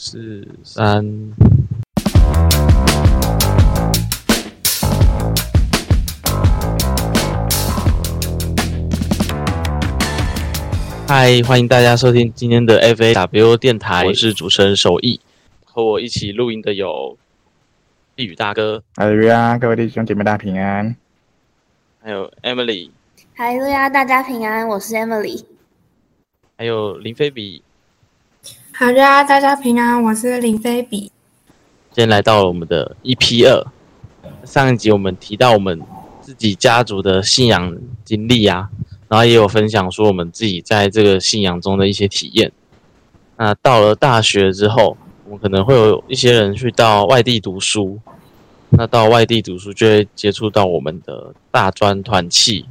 四三。嗨，欢迎大家收听今天的 FAW 电台，我是主持人守义，和我一起录音的有碧宇大哥，哈喽呀，各位弟兄姐妹大家平安，还有 Emily，哈喽呀，大家平安，我是 Emily，还有林菲比，好呀，大家平安，我是林菲比，今天来到了我们的 EP 二，上一集我们提到我们自己家族的信仰经历啊。然后也有分享说我们自己在这个信仰中的一些体验。那到了大学之后，我们可能会有一些人去到外地读书。那到外地读书就会接触到我们的大专团契。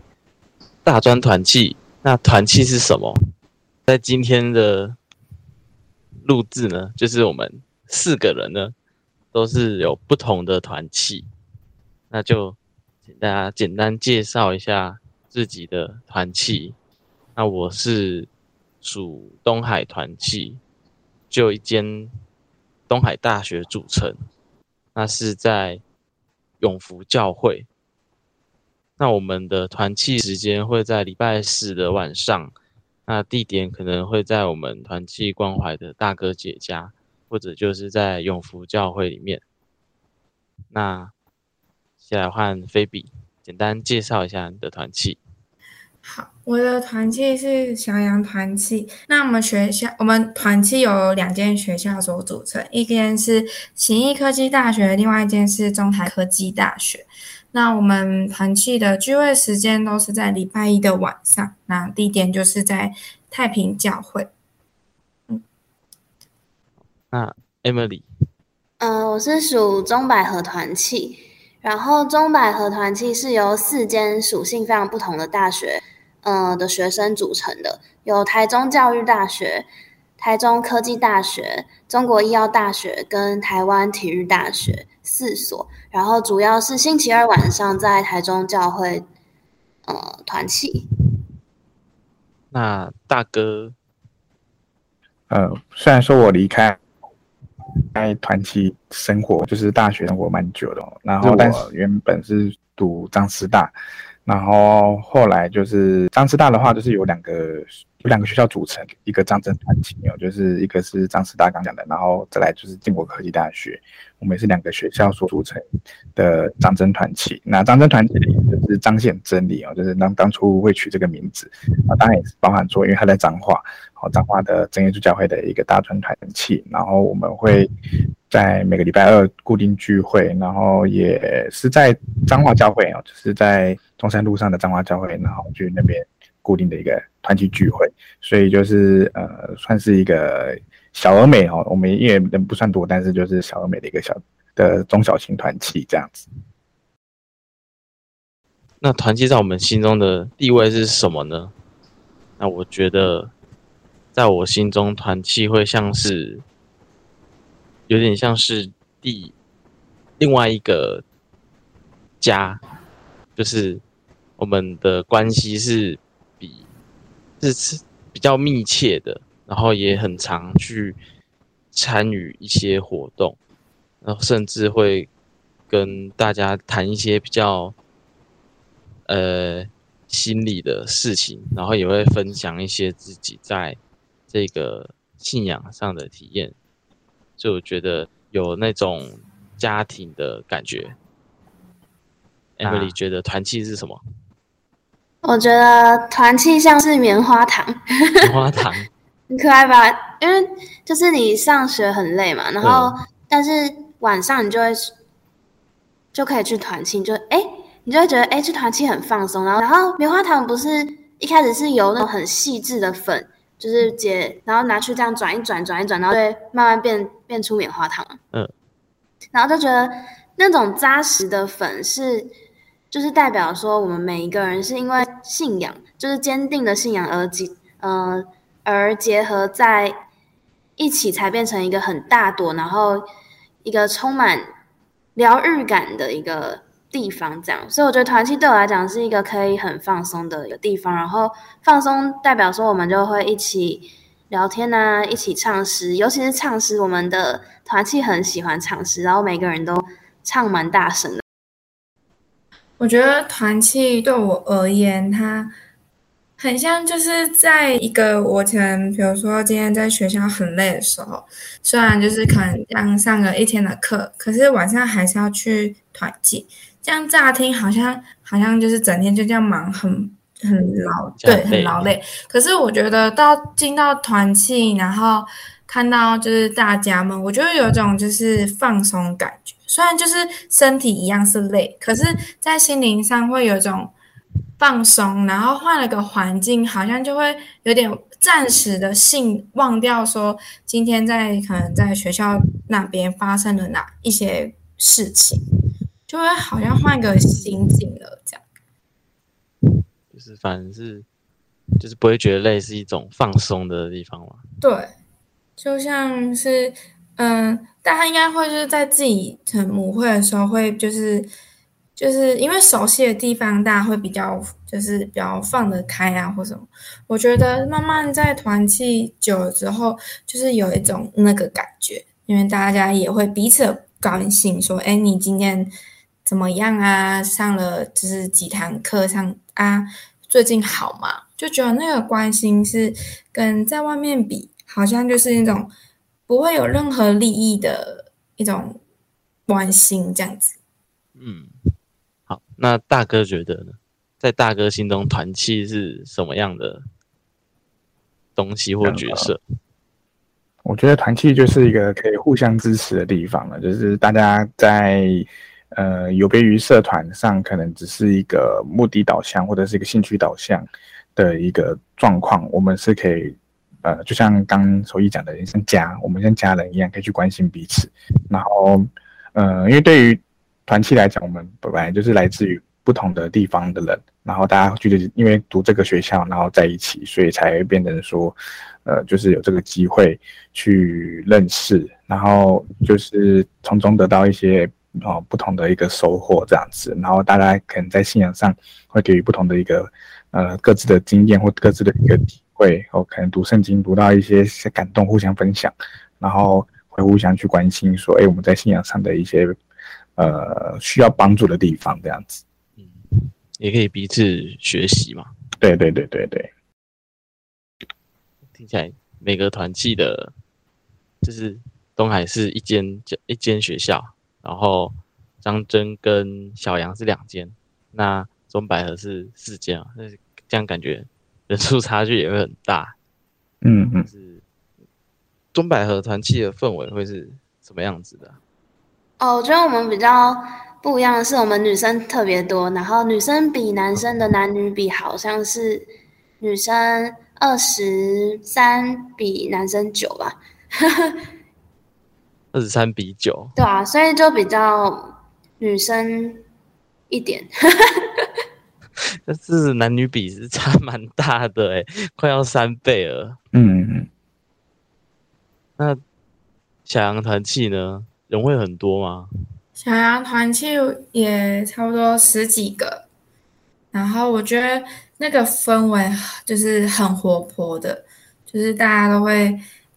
大专团契，那团契是什么？在今天的录制呢，就是我们四个人呢，都是有不同的团契。那就请大家简单介绍一下。自己的团契，那我是属东海团契，就一间东海大学组成，那是在永福教会。那我们的团契时间会在礼拜四的晚上，那地点可能会在我们团契关怀的大哥姐家，或者就是在永福教会里面。那先来换菲比，简单介绍一下你的团契。好，我的团契是翔阳团契。那我们学校，我们团契有两间学校所组成，一间是勤益科技大学，另外一间是中台科技大学。那我们团契的聚会时间都是在礼拜一的晚上，那地点就是在太平教会。嗯，那 Emily，嗯，我是属中百合团契，然后中百合团契是由四间属性非常不同的大学。呃的学生组成的有台中教育大学、台中科技大学、中国医药大学跟台湾体育大学四所，然后主要是星期二晚上在台中教会呃团契。那大哥，呃，虽然说我离开在团契生活，就是大学生活蛮久的，然后但是原本是读张师大。然后后来就是张师大的话，就是有两个有两个学校组成一个张真团体哦，就是一个是张师大刚讲的，然后再来就是建国科技大学，我们也是两个学校所组成的张真团体。那张真团体里就是彰显真理哦，就是当当初会取这个名字啊，当然也是包含说，因为他在彰化，好彰化的真耶稣教会的一个大专团体，然后我们会。在每个礼拜二固定聚会，然后也是在彰化教会哦，就是在中山路上的彰化教会，然后去那边固定的一个团体聚会，所以就是呃，算是一个小而美哦。我们因为人不算多，但是就是小而美的一个小的中小型团体这样子。那团契在我们心中的地位是什么呢？那我觉得，在我心中，团契会像是。有点像是第另外一个家，就是我们的关系是比是比较密切的，然后也很常去参与一些活动，然后甚至会跟大家谈一些比较呃心理的事情，然后也会分享一些自己在这个信仰上的体验。就觉得有那种家庭的感觉。Emily 觉得团契是什么？我觉得团气像是棉花糖，棉花糖 很可爱吧？因为就是你上学很累嘛，然后但是晚上你就会就可以去团契，就哎，你就会觉得哎，去团契很放松。然后然后棉花糖不是一开始是由那种很细致的粉。就是解，然后拿去这样转一转，转一转，然后会慢慢变变出棉花糖。嗯，然后就觉得那种扎实的粉是，就是代表说我们每一个人是因为信仰，就是坚定的信仰而结，呃，而结合在一起，才变成一个很大朵，然后一个充满疗愈感的一个。地方这样，所以我觉得团契对我来讲是一个可以很放松的一个地方。然后放松代表说，我们就会一起聊天啊，一起唱诗，尤其是唱诗，我们的团契很喜欢唱诗，然后每个人都唱蛮大声的。我觉得团契对我而言，它很像就是在一个我可能，比如说今天在学校很累的时候，虽然就是可能刚上了一天的课，可是晚上还是要去团契。这样乍听好像好像就是整天就这样忙，很很劳，对，很劳累。可是我觉得到进到团契，然后看到就是大家们，我觉得有种就是放松感觉。虽然就是身体一样是累，可是在心灵上会有一种。放松，然后换了个环境，好像就会有点暂时的性忘掉，说今天在可能在学校那边发生了哪一些事情，就会好像换个心境了，这样。就是反正是，就是不会觉得累，是一种放松的地方嘛。对，就像是，嗯，大家应该会就是在自己成母会的时候，会就是。就是因为熟悉的地方，大家会比较就是比较放得开啊，或什么。我觉得慢慢在团契久了之后，就是有一种那个感觉，因为大家也会彼此关心，说：“哎，你今天怎么样啊？上了就是几堂课上啊？最近好吗？”就觉得那个关心是跟在外面比，好像就是那种不会有任何利益的一种关心这样子。嗯。好，那大哥觉得呢？在大哥心中，团契是什么样的东西或角色？我觉得团契就是一个可以互相支持的地方了。就是大家在呃有别于社团上，可能只是一个目的导向或者是一个兴趣导向的一个状况，我们是可以呃，就像刚手艺讲的，像家，我们像家人一样，可以去关心彼此。然后呃，因为对于团契来讲，我们本来就是来自于不同的地方的人，然后大家觉得因为读这个学校，然后在一起，所以才变成说，呃，就是有这个机会去认识，然后就是从中得到一些哦不同的一个收获这样子，然后大家可能在信仰上会给予不同的一个呃各自的经验或各自的一个会，我可能读圣经读到一些感动，互相分享，然后会互相去关心说，哎，我们在信仰上的一些。呃，需要帮助的地方，这样子，嗯，也可以彼此学习嘛。对对对对对，听起来每个团契的，就是东海是一间一间学校，然后张真跟小杨是两间，那中百合是四间啊，那这样感觉人数差距也会很大。嗯嗯，是中百合团契的氛围会是什么样子的？哦，我觉得我们比较不一样的是，我们女生特别多，然后女生比男生的男女比好像是女生二十三比男生九吧，二十三比九，对啊，所以就比较女生一点，但是男女比是差 蛮大的哎，快要三倍了。嗯嗯，那小羊团契呢？人会很多吗？小羊团契也差不多十几个，然后我觉得那个氛围就是很活泼的，就是大家都会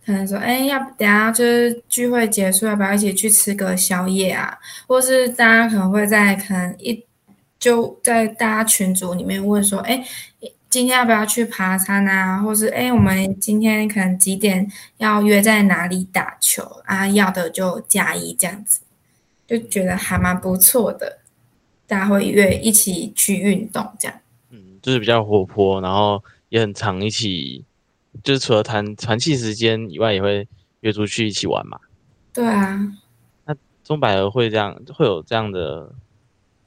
可能说，哎，要等下就是聚会结束，要不要一起去吃个宵夜啊？或是大家可能会在可能一就在大家群组里面问说，哎。今天要不要去爬山啊？或是哎，我们今天可能几点要约在哪里打球啊？要的就加一这样子，就觉得还蛮不错的。大家会约一起去运动这样。嗯，就是比较活泼，然后也很常一起，就是除了谈团气时间以外，也会约出去一起玩嘛。对啊。那中百合会这样会有这样的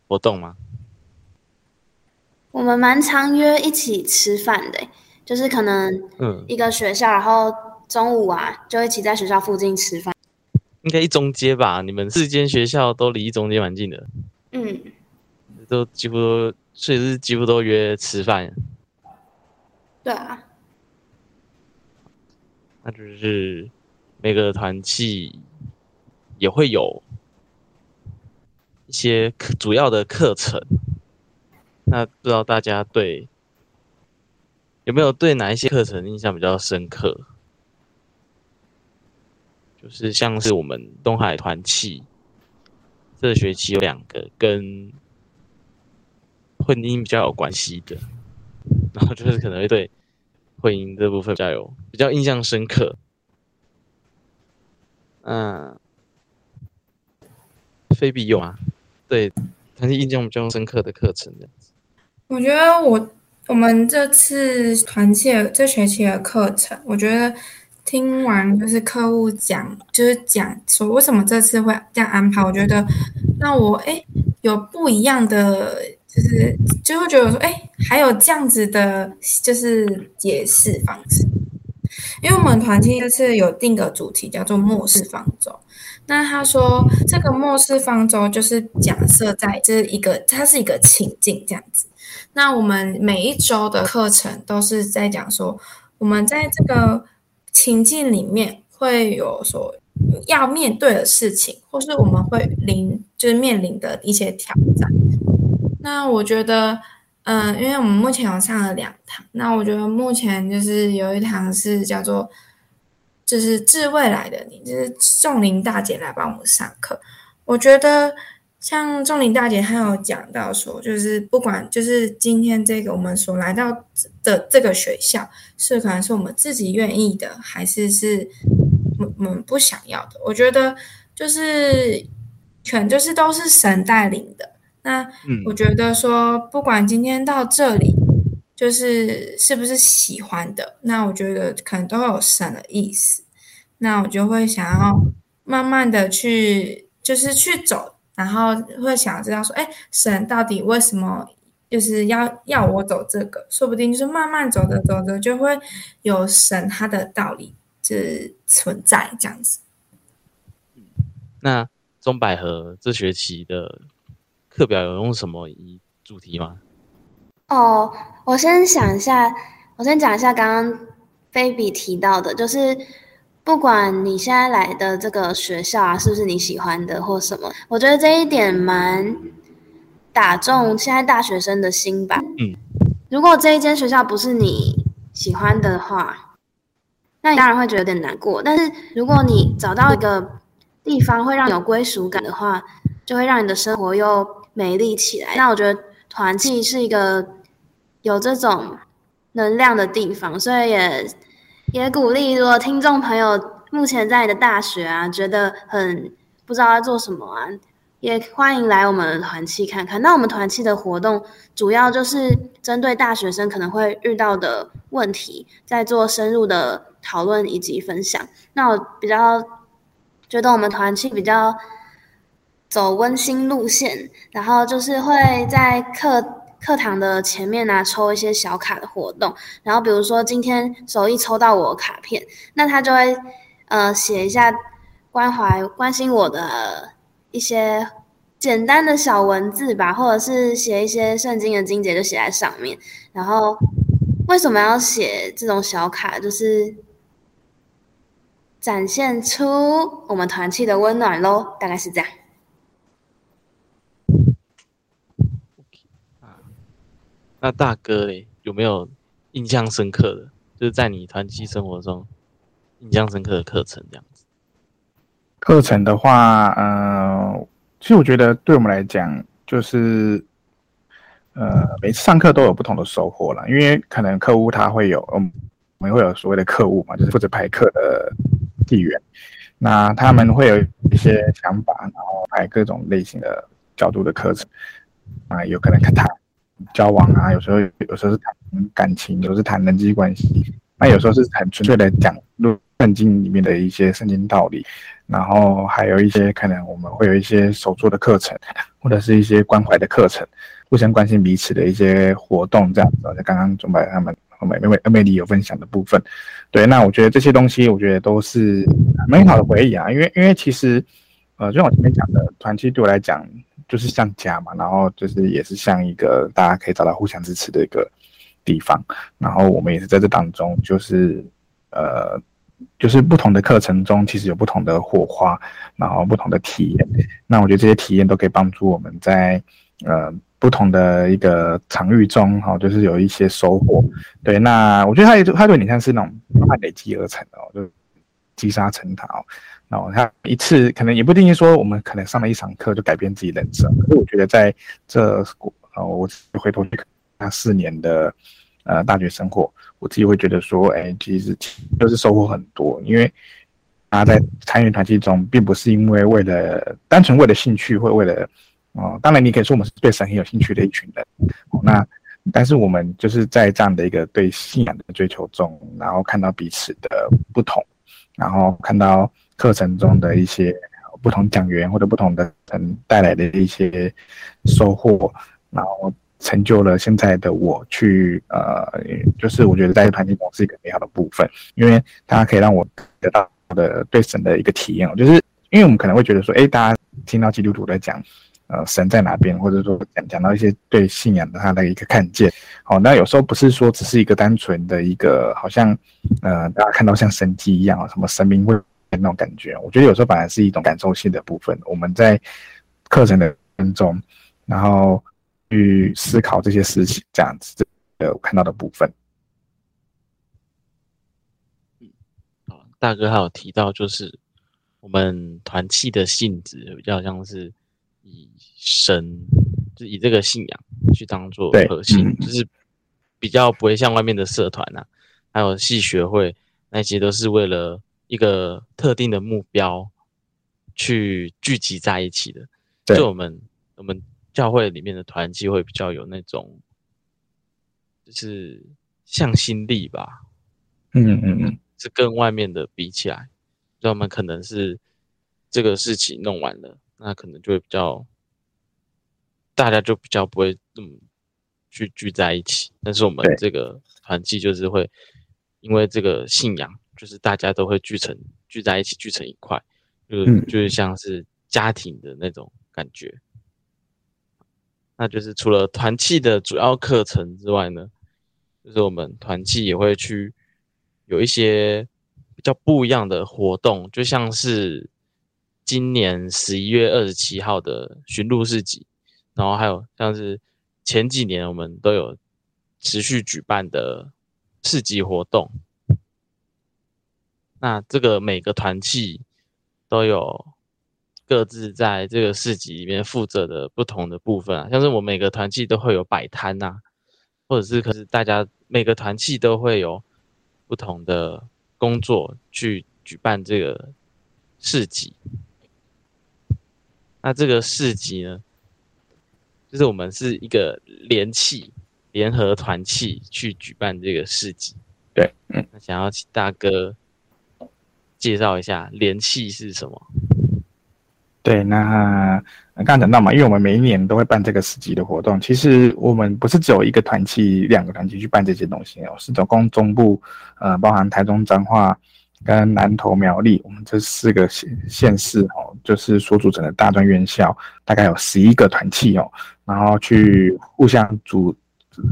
活动吗？我们蛮常约一起吃饭的，就是可能一个学校，然后中午啊就一起在学校附近吃饭。应该一中街吧？你们四间学校都离一中街蛮近的。嗯，都几乎都，所以是几乎都约吃饭。对啊。那就是每个团契也会有一些主要的课程。那不知道大家对有没有对哪一些课程印象比较深刻？就是像是我们东海团契，这学期有两个跟婚姻比较有关系的，然后就是可能会对婚姻这部分比较有比较印象深刻。嗯，菲比有啊，对，还是印象比较深刻的课程这样子。我觉得我我们这次团契这学期的课程，我觉得。听完就是客户讲，就是讲说为什么这次会这样安排，我觉得那我哎有不一样的，就是就会觉得说哎还有这样子的，就是解释方式。因为我们团体这次有定个主题叫做末世方舟，那他说这个末世方舟就是假设在这一个它是一个情境这样子。那我们每一周的课程都是在讲说我们在这个。情境里面会有所要面对的事情，或是我们会临就是面临的一些挑战。那我觉得，嗯，因为我们目前有上了两堂，那我觉得目前就是有一堂是叫做就是致未来的你，就是仲林大姐来帮我们上课。我觉得。像仲林大姐，她有讲到说，就是不管就是今天这个我们所来到的这个学校，是可能是我们自己愿意的，还是是我们不想要的？我觉得就是全就是都是神带领的。那我觉得说，不管今天到这里，就是是不是喜欢的，那我觉得可能都有神的意思。那我就会想要慢慢的去，就是去走。然后会想知道说，哎，神到底为什么就是要要我走这个？说不定就是慢慢走着走着，就会有神他的道理是存在这样子。那中百合这学期的课表有用什么主题吗？哦，我先想一下，我先讲一下刚刚菲比提到的，就是。不管你现在来的这个学校啊，是不是你喜欢的或什么，我觉得这一点蛮打中现在大学生的心吧。嗯，如果这一间学校不是你喜欢的话，那你当然会觉得有点难过。但是如果你找到一个地方会让你有归属感的话，就会让你的生活又美丽起来。那我觉得团契是一个有这种能量的地方，所以也。也鼓励，如果听众朋友目前在你的大学啊，觉得很不知道要做什么啊，也欢迎来我们团契看看。那我们团契的活动主要就是针对大学生可能会遇到的问题，在做深入的讨论以及分享。那我比较觉得我们团契比较走温馨路线，然后就是会在课。课堂的前面呢，抽一些小卡的活动，然后比如说今天手一抽到我卡片，那他就会呃写一下关怀、关心我的一些简单的小文字吧，或者是写一些圣经的经节就写在上面。然后为什么要写这种小卡？就是展现出我们团契的温暖喽，大概是这样。那大哥嘞，有没有印象深刻的？就是在你团契生活中印象深刻的课程这样子。课程的话，呃，其实我觉得对我们来讲，就是呃，每次上课都有不同的收获了。因为可能客户他会有，嗯，我们会有所谓的客户嘛，就是负责排课的地员，那他们会有一些想法，然后排各种类型的角度的课程啊，有可能看他。交往啊，有时候有时候是谈感情，有时候是谈人际关系，那有时候是很纯粹的讲《圣经》里面的一些圣经道理，然后还有一些可能我们会有一些手作的课程，或者是一些关怀的课程，互相关心彼此的一些活动，这样子。就刚刚钟柏他们美美美美丽有分享的部分，对，那我觉得这些东西，我觉得都是美好的回忆啊，因为因为其实，呃，就像我前面讲的，团契对我来讲。就是像家嘛，然后就是也是像一个大家可以找到互相支持的一个地方，然后我们也是在这当中，就是呃，就是不同的课程中，其实有不同的火花，然后不同的体验。那我觉得这些体验都可以帮助我们在呃不同的一个场域中，哈，就是有一些收获。对，那我觉得它也它有点像是那种慢慢累积而成的，哦就积沙成塔哦。然后他一次可能也不一定说我们可能上了一场课就改变自己人生，可是我觉得在这呃，我回头去看他四年的呃大学生活，我自己会觉得说，哎，其实就是收获很多，因为大家在参与团体中，并不是因为为了单纯为了兴趣，或为了哦，当然你可以说我们是对神很有兴趣的一群人，那但是我们就是在这样的一个对信仰的追求中，然后看到彼此的不同，然后看到。课程中的一些不同讲员或者不同的人带来的一些收获，然后成就了现在的我。去呃，就是我觉得在团体中是一个美好的部分，因为它可以让我得到的对神的一个体验。就是因为我们可能会觉得说，哎，大家听到基督徒在讲，呃，神在哪边，或者说讲讲到一些对信仰的他的一个看见。好，那有时候不是说只是一个单纯的一个，好像呃，大家看到像神迹一样，什么神明会。那种感觉，我觉得有时候反而是一种感受性的部分。我们在课程的当中，然后去思考这些事情，这样子的看到的部分。大哥还有提到，就是我们团契的性质比较像是以神，就以这个信仰去当做核心，就是比较不会像外面的社团啊，还有系学会那些都是为了。一个特定的目标去聚集在一起的，就我们我们教会里面的团契会比较有那种，就是向心力吧。嗯嗯嗯，是跟外面的比起来，就我们可能是这个事情弄完了，那可能就会比较大家就比较不会那么去聚在一起。但是我们这个团契就是会因为这个信仰。就是大家都会聚成聚在一起，聚成一块，就就是像是家庭的那种感觉。那就是除了团契的主要课程之外呢，就是我们团契也会去有一些比较不一样的活动，就像是今年十一月二十七号的巡路市集，然后还有像是前几年我们都有持续举办的市集活动。那这个每个团契都有各自在这个市集里面负责的不同的部分啊，像是我每个团契都会有摆摊呐，或者是可是大家每个团契都会有不同的工作去举办这个市集。那这个市集呢，就是我们是一个联气联合团契去举办这个市集。对，嗯，那想要请大哥。介绍一下联系是什么？对，那刚刚讲到嘛，因为我们每一年都会办这个市集的活动。其实我们不是只有一个团契、两个团契去办这些东西哦，是总共中部，呃，包含台中彰化跟南投苗栗，我们这四个县县市哦，就是所组成的大专院校，大概有十一个团契哦，然后去互相组，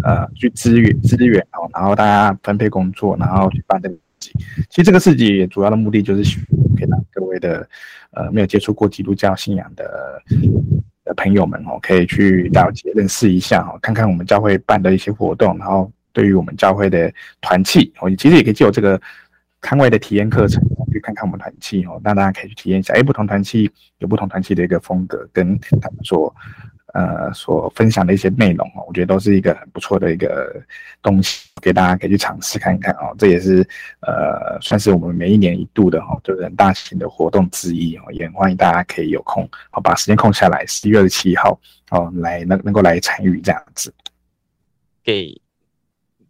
呃，去支援支援哦，然后大家分配工作，然后去办这个事情。其实这个事情主要的目的就是可以让各位的呃没有接触过基督教信仰的的朋友们哦，可以去了解认识一下哦，看看我们教会办的一些活动，然后对于我们教会的团契哦，其实也可以借由这个康威的体验课程去看看我们团契哦，让大家可以去体验一下，哎，不同团契有不同团契的一个风格，跟他们所。呃，所分享的一些内容哦，我觉得都是一个很不错的一个东西，给大家可以去尝试看看哦。这也是呃，算是我们每一年一度的哈，就是很大型的活动之一哦。也欢迎大家可以有空哦，把时间空下来，十一月二十七号哦，来能能够来参与这样子。给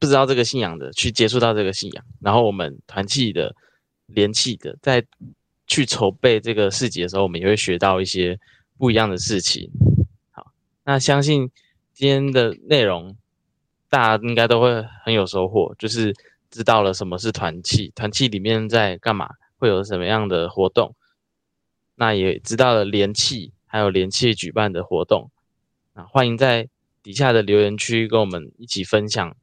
不知道这个信仰的去接触到这个信仰，然后我们团契的联系的，在去筹备这个市集的时候，我们也会学到一些不一样的事情。好那相信今天的内容，大家应该都会很有收获，就是知道了什么是团契，团契里面在干嘛，会有什么样的活动。那也知道了联契，还有联契举办的活动。那欢迎在底下的留言区跟我们一起分享，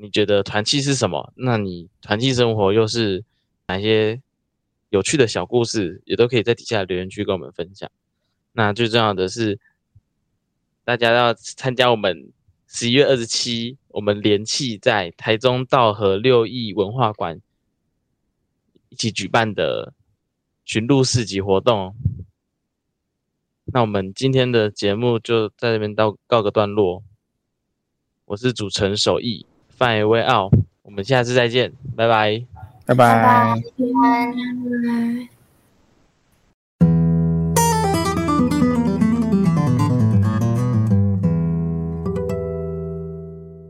你觉得团契是什么？那你团契生活又是哪些有趣的小故事？也都可以在底下留言区跟我们分享。那最重要的是，大家要参加我们十一月二十七，我们联契在台中道和六艺文化馆一起举办的巡路市集活动。那我们今天的节目就在这边到告个段落。我是主持人守义。范伟傲，我们下次再见，拜，拜。拜，拜。拜，拜拜。